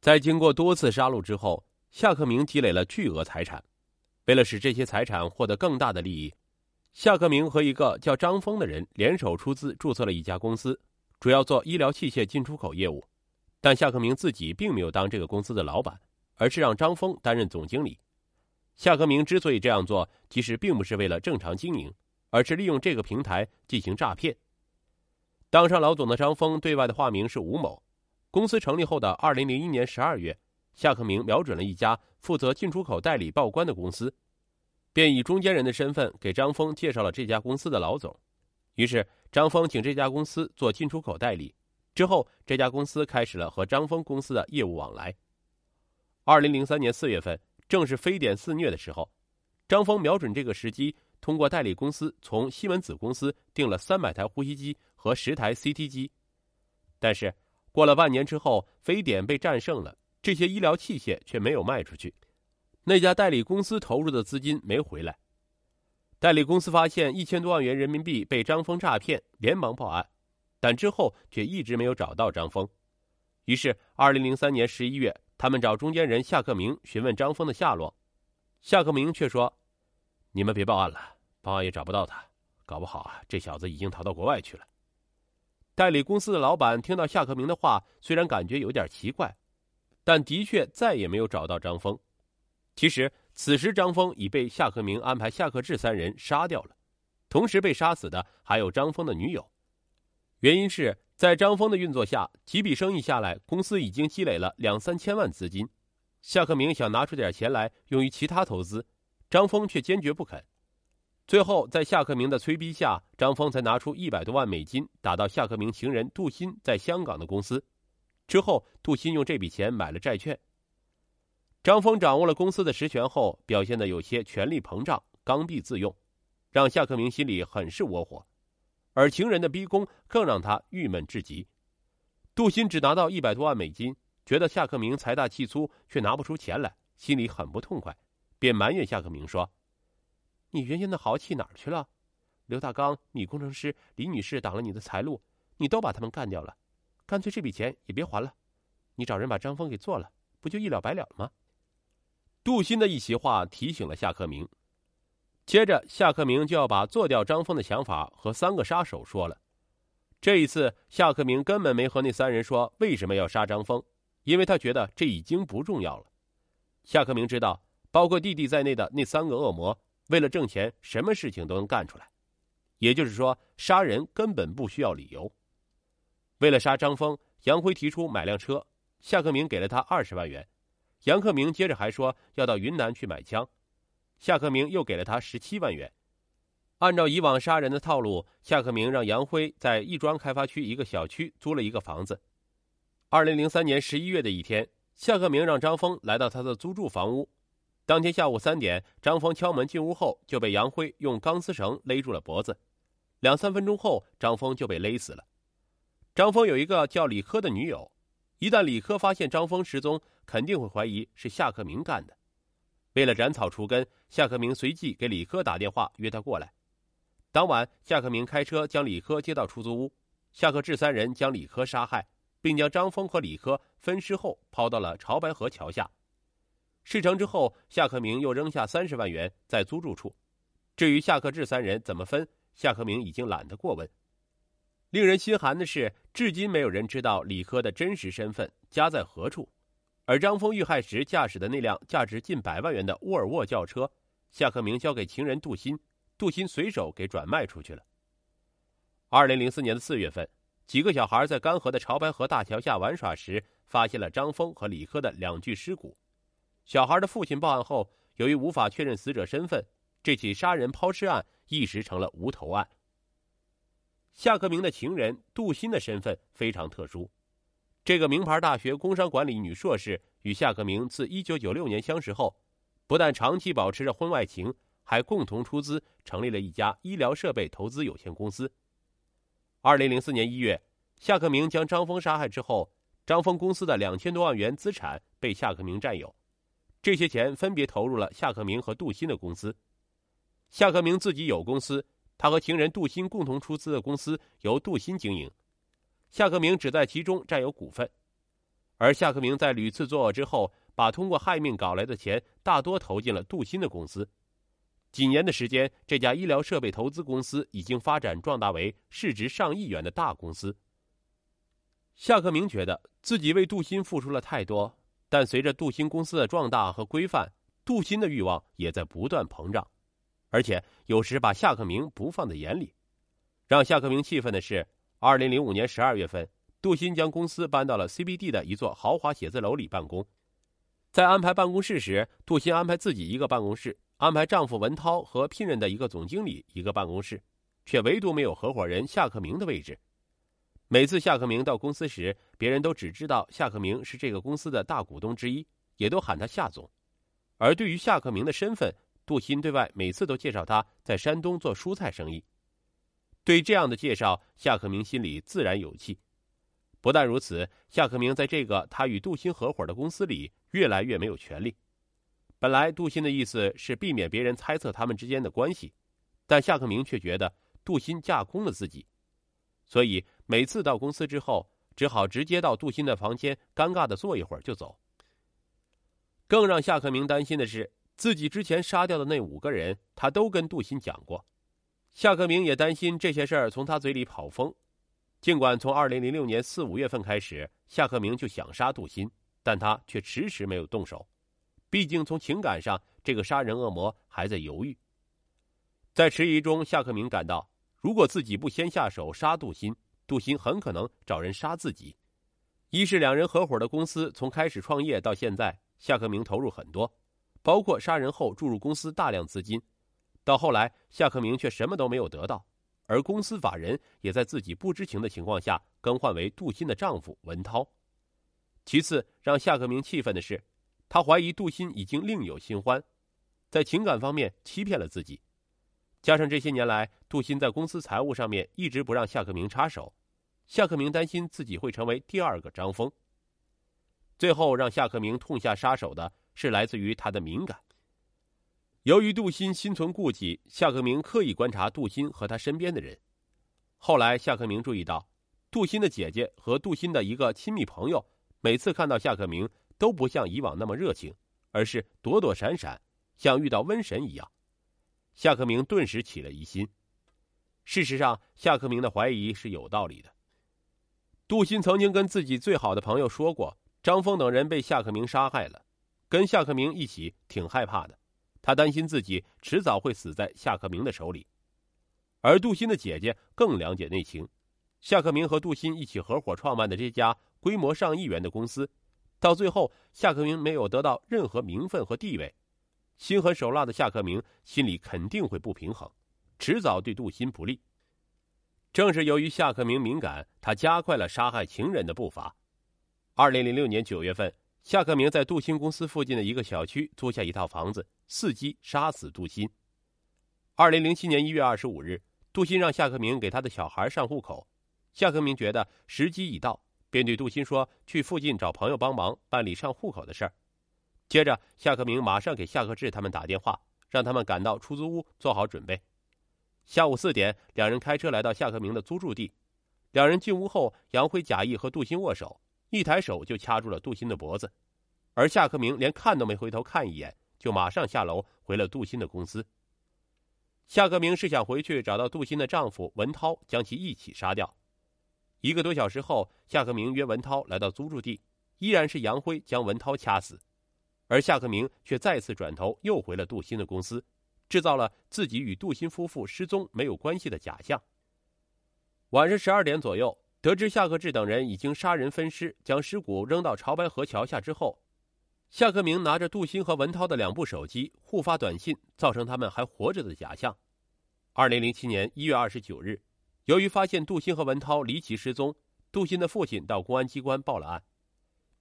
在经过多次杀戮之后，夏克明积累了巨额财产。为了使这些财产获得更大的利益，夏克明和一个叫张峰的人联手出资注册了一家公司，主要做医疗器械进出口业务。但夏克明自己并没有当这个公司的老板，而是让张峰担任总经理。夏克明之所以这样做，其实并不是为了正常经营，而是利用这个平台进行诈骗。当上老总的张峰对外的化名是吴某。公司成立后的二零零一年十二月，夏克明瞄准了一家负责进出口代理报关的公司，便以中间人的身份给张峰介绍了这家公司的老总。于是，张峰请这家公司做进出口代理。之后，这家公司开始了和张峰公司的业务往来。二零零三年四月份，正是非典肆虐的时候，张峰瞄准这个时机，通过代理公司从西门子公司订了三百台呼吸机和十台 CT 机，但是。过了半年之后，非典被战胜了，这些医疗器械却没有卖出去，那家代理公司投入的资金没回来。代理公司发现一千多万元人民币被张峰诈骗，连忙报案，但之后却一直没有找到张峰。于是，二零零三年十一月，他们找中间人夏克明询问张峰的下落，夏克明却说：“你们别报案了，报案也找不到他，搞不好啊，这小子已经逃到国外去了。”代理公司的老板听到夏克明的话，虽然感觉有点奇怪，但的确再也没有找到张峰。其实，此时张峰已被夏克明安排夏克志三人杀掉了，同时被杀死的还有张峰的女友。原因是在张峰的运作下，几笔生意下来，公司已经积累了两三千万资金。夏克明想拿出点钱来用于其他投资，张峰却坚决不肯。最后，在夏克明的催逼下，张峰才拿出一百多万美金打到夏克明情人杜鑫在香港的公司。之后，杜鑫用这笔钱买了债券。张峰掌握了公司的实权后，表现的有些权力膨胀、刚愎自用，让夏克明心里很是窝火。而情人的逼宫更让他郁闷至极。杜鑫只拿到一百多万美金，觉得夏克明财大气粗，却拿不出钱来，心里很不痛快，便埋怨夏克明说。你原先的豪气哪儿去了？刘大刚、米工程师、李女士挡了你的财路，你都把他们干掉了，干脆这笔钱也别还了，你找人把张峰给做了，不就一了百了了吗？杜鑫的一席话提醒了夏克明，接着夏克明就要把做掉张峰的想法和三个杀手说了。这一次，夏克明根本没和那三人说为什么要杀张峰，因为他觉得这已经不重要了。夏克明知道，包括弟弟在内的那三个恶魔。为了挣钱，什么事情都能干出来。也就是说，杀人根本不需要理由。为了杀张峰，杨辉提出买辆车，夏克明给了他二十万元。杨克明接着还说要到云南去买枪，夏克明又给了他十七万元。按照以往杀人的套路，夏克明让杨辉在亦庄开发区一个小区租了一个房子。二零零三年十一月的一天，夏克明让张峰来到他的租住房屋。当天下午三点，张峰敲门进屋后，就被杨辉用钢丝绳勒住了脖子。两三分钟后，张峰就被勒死了。张峰有一个叫李科的女友，一旦李科发现张峰失踪，肯定会怀疑是夏克明干的。为了斩草除根，夏克明随即给李科打电话约他过来。当晚，夏克明开车将李科接到出租屋，夏克志三人将李科杀害，并将张峰和李科分尸后抛到了潮白河桥下。事成之后，夏克明又扔下三十万元在租住处。至于夏克志三人怎么分，夏克明已经懒得过问。令人心寒的是，至今没有人知道李科的真实身份，家在何处。而张峰遇害时驾驶的那辆价值近百万元的沃尔沃轿车，夏克明交给情人杜鑫，杜鑫随手给转卖出去了。二零零四年的四月份，几个小孩在干涸的潮白河大桥下玩耍时，发现了张峰和李科的两具尸骨。小孩的父亲报案后，由于无法确认死者身份，这起杀人抛尸案一时成了无头案。夏克明的情人杜鑫的身份非常特殊，这个名牌大学工商管理女硕士与夏克明自1996年相识后，不但长期保持着婚外情，还共同出资成立了一家医疗设备投资有限公司。2004年1月，夏克明将张峰杀害之后，张峰公司的两千多万元资产被夏克明占有。这些钱分别投入了夏克明和杜鑫的公司。夏克明自己有公司，他和情人杜鑫共同出资的公司由杜鑫经营，夏克明只在其中占有股份。而夏克明在屡次作恶之后，把通过害命搞来的钱大多投进了杜鑫的公司。几年的时间，这家医疗设备投资公司已经发展壮大为市值上亿元的大公司。夏克明觉得自己为杜鑫付出了太多，但随着杜鑫公司的壮大和规范，杜鑫的欲望也在不断膨胀，而且有时把夏克明不放在眼里。让夏克明气愤的是，二零零五年十二月份，杜鑫将公司搬到了 CBD 的一座豪华写字楼里办公。在安排办公室时，杜鑫安排自己一个办公室。安排丈夫文涛和聘任的一个总经理一个办公室，却唯独没有合伙人夏克明的位置。每次夏克明到公司时，别人都只知道夏克明是这个公司的大股东之一，也都喊他夏总。而对于夏克明的身份，杜鑫对外每次都介绍他在山东做蔬菜生意。对这样的介绍，夏克明心里自然有气。不但如此，夏克明在这个他与杜鑫合伙的公司里，越来越没有权利。本来杜鑫的意思是避免别人猜测他们之间的关系，但夏克明却觉得杜鑫架空了自己，所以每次到公司之后，只好直接到杜鑫的房间，尴尬的坐一会儿就走。更让夏克明担心的是，自己之前杀掉的那五个人，他都跟杜鑫讲过。夏克明也担心这些事儿从他嘴里跑风。尽管从二零零六年四五月份开始，夏克明就想杀杜鑫，但他却迟迟没有动手。毕竟，从情感上，这个杀人恶魔还在犹豫。在迟疑中，夏克明感到，如果自己不先下手杀杜鑫，杜鑫很可能找人杀自己。一是两人合伙的公司从开始创业到现在，夏克明投入很多，包括杀人后注入公司大量资金，到后来夏克明却什么都没有得到，而公司法人也在自己不知情的情况下更换为杜鑫的丈夫文涛。其次，让夏克明气愤的是。他怀疑杜鑫已经另有新欢，在情感方面欺骗了自己，加上这些年来杜鑫在公司财务上面一直不让夏克明插手，夏克明担心自己会成为第二个张峰。最后让夏克明痛下杀手的是来自于他的敏感。由于杜鑫心存顾忌，夏克明刻意观察杜鑫和他身边的人。后来夏克明注意到，杜鑫的姐姐和杜鑫的一个亲密朋友，每次看到夏克明。都不像以往那么热情，而是躲躲闪闪，像遇到瘟神一样。夏克明顿时起了疑心。事实上，夏克明的怀疑是有道理的。杜鑫曾经跟自己最好的朋友说过，张峰等人被夏克明杀害了，跟夏克明一起挺害怕的，他担心自己迟早会死在夏克明的手里。而杜鑫的姐姐更了解内情，夏克明和杜鑫一起合伙创办的这家规模上亿元的公司。到最后，夏克明没有得到任何名分和地位，心狠手辣的夏克明心里肯定会不平衡，迟早对杜鑫不利。正是由于夏克明敏感，他加快了杀害情人的步伐。二零零六年九月份，夏克明在杜鑫公司附近的一个小区租下一套房子，伺机杀死杜鑫。二零零七年一月二十五日，杜鑫让夏克明给他的小孩上户口，夏克明觉得时机已到。便对杜鑫说：“去附近找朋友帮忙办理上户口的事儿。”接着，夏克明马上给夏克志他们打电话，让他们赶到出租屋做好准备。下午四点，两人开车来到夏克明的租住地。两人进屋后，杨辉假意和杜鑫握手，一抬手就掐住了杜鑫的脖子，而夏克明连看都没回头看一眼，就马上下楼回了杜鑫的公司。夏克明是想回去找到杜鑫的丈夫文涛，将其一起杀掉。一个多小时后，夏克明约文涛来到租住地，依然是杨辉将文涛掐死，而夏克明却再次转头又回了杜鑫的公司，制造了自己与杜鑫夫妇失踪没有关系的假象。晚上十二点左右，得知夏克志等人已经杀人分尸，将尸骨扔到潮白河桥下之后，夏克明拿着杜鑫和文涛的两部手机互发短信，造成他们还活着的假象。二零零七年一月二十九日。由于发现杜鑫和文涛离奇失踪，杜鑫的父亲到公安机关报了案。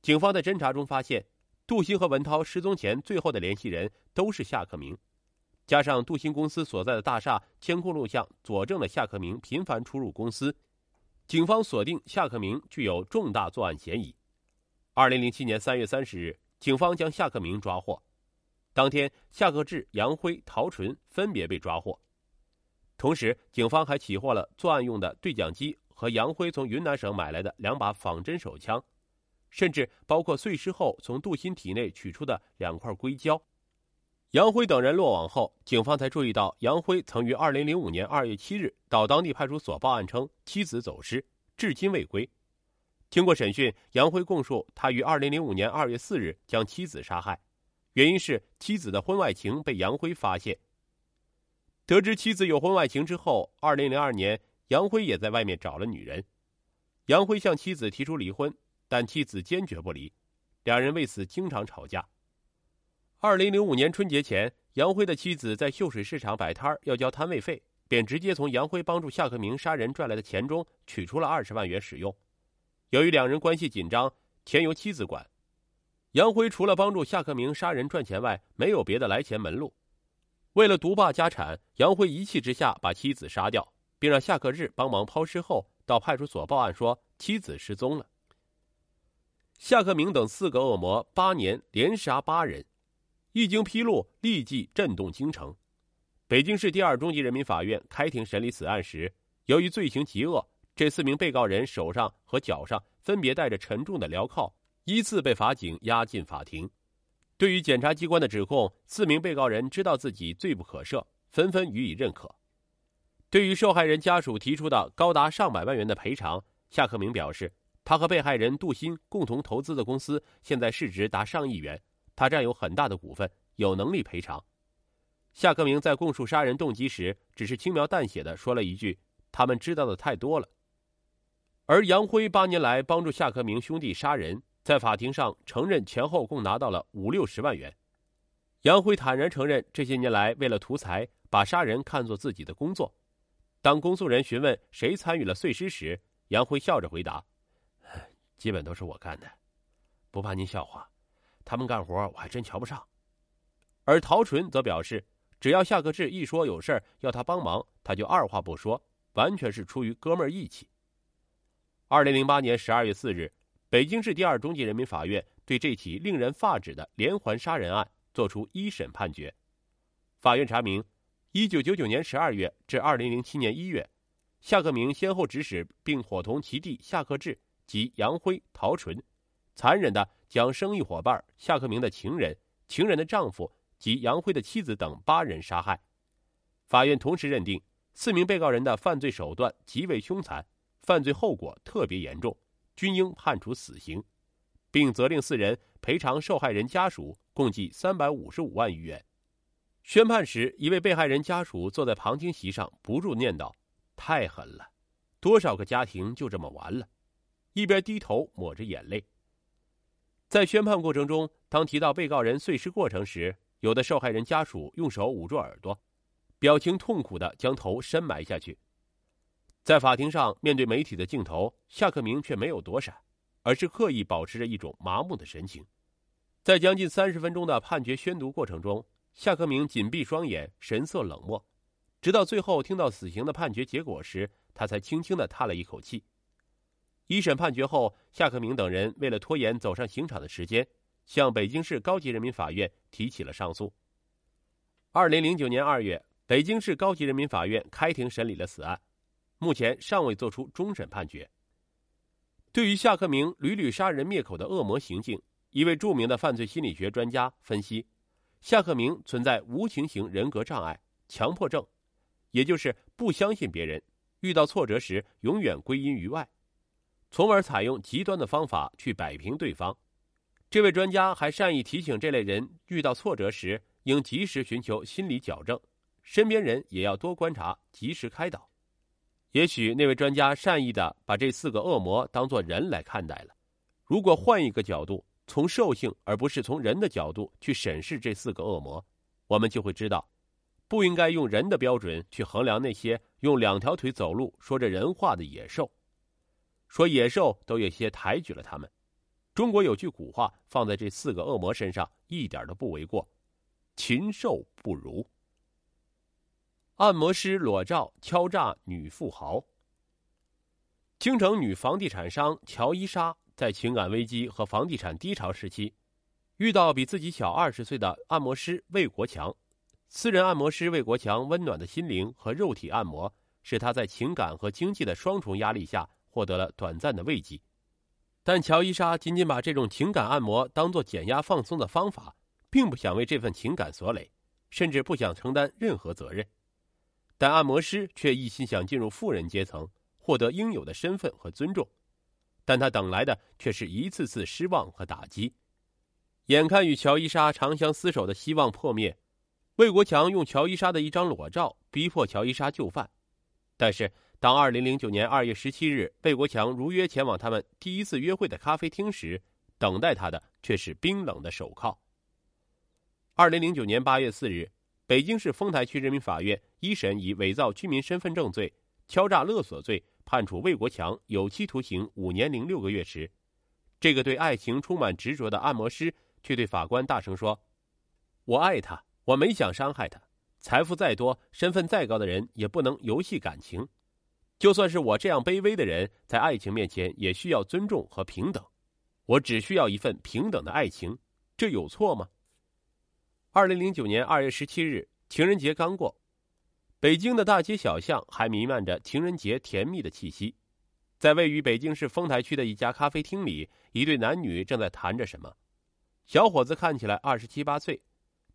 警方在侦查中发现，杜鑫和文涛失踪前最后的联系人都是夏克明，加上杜鑫公司所在的大厦监控录像佐证了夏克明频繁出入公司，警方锁定夏克明具有重大作案嫌疑。二零零七年三月三十日，警方将夏克明抓获。当天，夏克志、杨辉、陶纯分别被抓获。同时，警方还起获了作案用的对讲机和杨辉从云南省买来的两把仿真手枪。甚至包括碎尸后从杜鑫体内取出的两块硅胶。杨辉等人落网后，警方才注意到杨辉曾于二零零五年二月七日到当地派出所报案称妻子走失，至今未归。经过审讯，杨辉供述，他于二零零五年二月四日将妻子杀害，原因是妻子的婚外情被杨辉发现。得知妻子有婚外情之后，二零零二年，杨辉也在外面找了女人。杨辉向妻子提出离婚，但妻子坚决不离，两人为此经常吵架。二零零五年春节前，杨辉的妻子在秀水市场摆摊要交摊位费，便直接从杨辉帮助夏克明杀人赚来的钱中取出了二十万元使用。由于两人关系紧张，钱由妻子管。杨辉除了帮助夏克明杀人赚钱外，没有别的来钱门路。为了独霸家产，杨辉一气之下把妻子杀掉，并让夏克日帮忙抛尸后，到派出所报案说妻子失踪了。夏克明等四个恶魔八年连杀八人，一经披露，立即震动京城。北京市第二中级人民法院开庭审理此案时，由于罪行极恶，这四名被告人手上和脚上分别带着沉重的镣铐，依次被法警押进法庭。对于检察机关的指控，四名被告人知道自己罪不可赦，纷纷予以认可。对于受害人家属提出的高达上百万元的赔偿，夏克明表示，他和被害人杜鑫共同投资的公司现在市值达上亿元，他占有很大的股份，有能力赔偿。夏克明在供述杀人动机时，只是轻描淡写的说了一句：“他们知道的太多了。”而杨辉八年来帮助夏克明兄弟杀人。在法庭上承认前后共拿到了五六十万元，杨辉坦然承认这些年来为了图财，把杀人看作自己的工作。当公诉人询问谁参与了碎尸时，杨辉笑着回答：“基本都是我干的，不怕您笑话，他们干活我还真瞧不上。”而陶纯则表示，只要夏克志一说有事要他帮忙，他就二话不说，完全是出于哥们义气。二零零八年十二月四日。北京市第二中级人民法院对这起令人发指的连环杀人案作出一审判决。法院查明，1999年12月至2007年1月，夏克明先后指使并伙同其弟夏克志及杨辉、陶纯，残忍地将生意伙伴夏克明的情人、情人的丈夫及杨辉的妻子等八人杀害。法院同时认定，四名被告人的犯罪手段极为凶残，犯罪后果特别严重。均应判处死刑，并责令四人赔偿受害人家属共计三百五十五万余元。宣判时，一位被害人家属坐在旁听席上，不住念叨：“太狠了，多少个家庭就这么完了。”一边低头抹着眼泪。在宣判过程中，当提到被告人碎尸过程时，有的受害人家属用手捂住耳朵，表情痛苦的将头深埋下去。在法庭上，面对媒体的镜头，夏克明却没有躲闪，而是刻意保持着一种麻木的神情。在将近三十分钟的判决宣读过程中，夏克明紧闭双眼，神色冷漠，直到最后听到死刑的判决结果时，他才轻轻的叹了一口气。一审判决后，夏克明等人为了拖延走上刑场的时间，向北京市高级人民法院提起了上诉。二零零九年二月，北京市高级人民法院开庭审理了此案。目前尚未作出终审判决。对于夏克明屡屡杀人灭口的恶魔行径，一位著名的犯罪心理学专家分析，夏克明存在无情型人格障碍、强迫症，也就是不相信别人，遇到挫折时永远归因于外，从而采用极端的方法去摆平对方。这位专家还善意提醒这类人，遇到挫折时应及时寻求心理矫正，身边人也要多观察，及时开导。也许那位专家善意的把这四个恶魔当作人来看待了。如果换一个角度，从兽性而不是从人的角度去审视这四个恶魔，我们就会知道，不应该用人的标准去衡量那些用两条腿走路、说着人话的野兽。说野兽都有些抬举了他们。中国有句古话，放在这四个恶魔身上一点都不为过：禽兽不如。按摩师裸照敲诈女富豪。京城女房地产商乔伊莎在情感危机和房地产低潮时期，遇到比自己小二十岁的按摩师魏国强。私人按摩师魏国强温暖的心灵和肉体按摩，使他在情感和经济的双重压力下获得了短暂的慰藉。但乔伊莎仅仅把这种情感按摩当做减压放松的方法，并不想为这份情感所累，甚至不想承担任何责任。但按摩师却一心想进入富人阶层，获得应有的身份和尊重，但他等来的却是一次次失望和打击。眼看与乔伊莎长相厮守的希望破灭，魏国强用乔伊莎的一张裸照逼迫乔伊莎就范。但是，当二零零九年二月十七日魏国强如约前往他们第一次约会的咖啡厅时，等待他的却是冰冷的手铐。二零零九年八月四日，北京市丰台区人民法院一审以伪造居民身份证罪、敲诈勒索罪判处魏国强有期徒刑五年零六个月时，这个对爱情充满执着的按摩师。却对法官大声说：“我爱他，我没想伤害他。财富再多，身份再高的人也不能游戏感情。就算是我这样卑微的人，在爱情面前也需要尊重和平等。我只需要一份平等的爱情，这有错吗？”二零零九年二月十七日，情人节刚过，北京的大街小巷还弥漫着情人节甜蜜的气息。在位于北京市丰台区的一家咖啡厅里，一对男女正在谈着什么。小伙子看起来二十七八岁，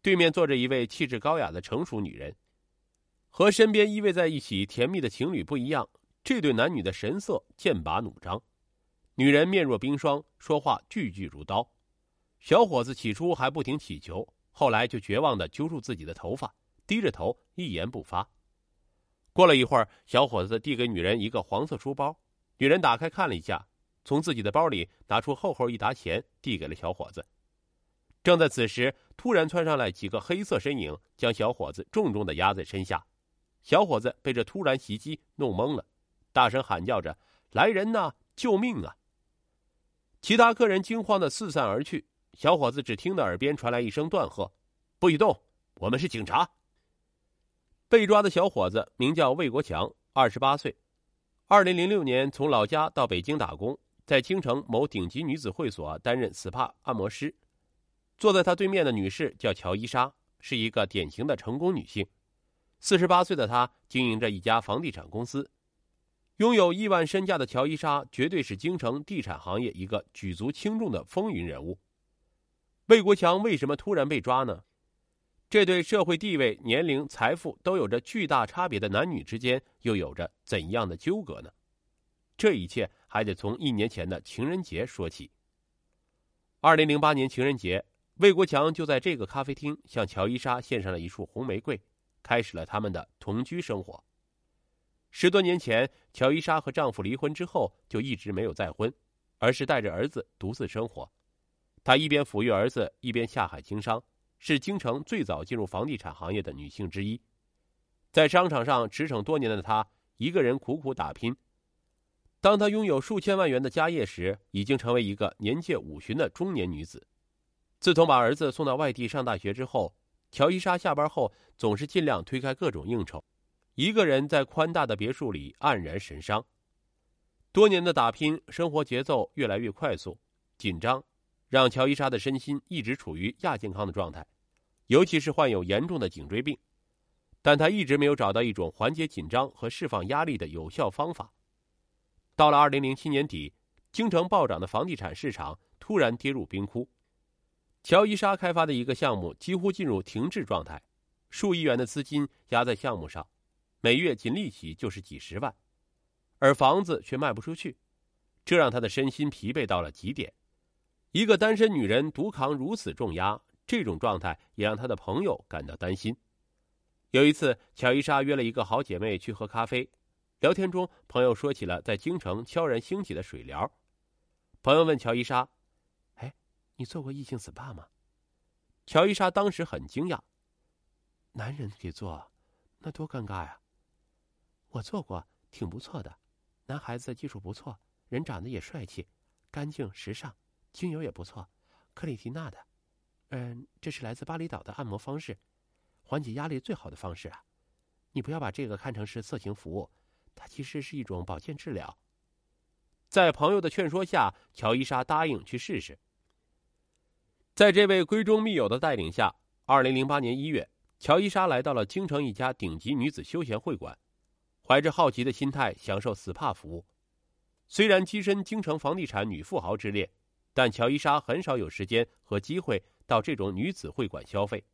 对面坐着一位气质高雅的成熟女人，和身边依偎在一起甜蜜的情侣不一样，这对男女的神色剑拔弩张。女人面若冰霜，说话句句如刀。小伙子起初还不停乞求，后来就绝望的揪住自己的头发，低着头一言不发。过了一会儿，小伙子递给女人一个黄色书包，女人打开看了一下，从自己的包里拿出厚厚一沓钱，递给了小伙子。正在此时，突然窜上来几个黑色身影，将小伙子重重的压在身下。小伙子被这突然袭击弄懵了，大声喊叫着：“来人呐，救命啊！”其他客人惊慌的四散而去。小伙子只听得耳边传来一声断喝：“不许动！我们是警察。”被抓的小伙子名叫魏国强，二十八岁，二零零六年从老家到北京打工，在京城某顶级女子会所担任 SPA 按摩师。坐在他对面的女士叫乔伊莎，是一个典型的成功女性。四十八岁的他经营着一家房地产公司，拥有亿万身价的乔伊莎绝对是京城地产行业一个举足轻重的风云人物。魏国强为什么突然被抓呢？这对社会地位、年龄、财富都有着巨大差别的男女之间又有着怎样的纠葛呢？这一切还得从一年前的情人节说起。二零零八年情人节。魏国强就在这个咖啡厅向乔伊莎献上了一束红玫瑰，开始了他们的同居生活。十多年前，乔伊莎和丈夫离婚之后，就一直没有再婚，而是带着儿子独自生活。她一边抚育儿子，一边下海经商，是京城最早进入房地产行业的女性之一。在商场上驰骋多年的她，一个人苦苦打拼。当她拥有数千万元的家业时，已经成为一个年届五旬的中年女子。自从把儿子送到外地上大学之后，乔伊莎下班后总是尽量推开各种应酬，一个人在宽大的别墅里黯然神伤。多年的打拼，生活节奏越来越快速、紧张，让乔伊莎的身心一直处于亚健康的状态，尤其是患有严重的颈椎病。但她一直没有找到一种缓解紧张和释放压力的有效方法。到了二零零七年底，京城暴涨的房地产市场突然跌入冰窟。乔伊莎开发的一个项目几乎进入停滞状态，数亿元的资金压在项目上，每月仅利息就是几十万，而房子却卖不出去，这让他的身心疲惫到了极点。一个单身女人独扛如此重压，这种状态也让他的朋友感到担心。有一次，乔伊莎约了一个好姐妹去喝咖啡，聊天中，朋友说起了在京城悄然兴起的水疗。朋友问乔伊莎。你做过异性 SPA 吗？乔伊莎当时很惊讶。男人给做，那多尴尬呀！我做过，挺不错的。男孩子技术不错，人长得也帅气，干净时尚，精油也不错，克里缇娜的。嗯，这是来自巴厘岛的按摩方式，缓解压力最好的方式啊！你不要把这个看成是色情服务，它其实是一种保健治疗。在朋友的劝说下，乔伊莎答应去试试。在这位闺中密友的带领下，二零零八年一月，乔伊莎来到了京城一家顶级女子休闲会馆，怀着好奇的心态享受 SPA 服务。虽然跻身京城房地产女富豪之列，但乔伊莎很少有时间和机会到这种女子会馆消费。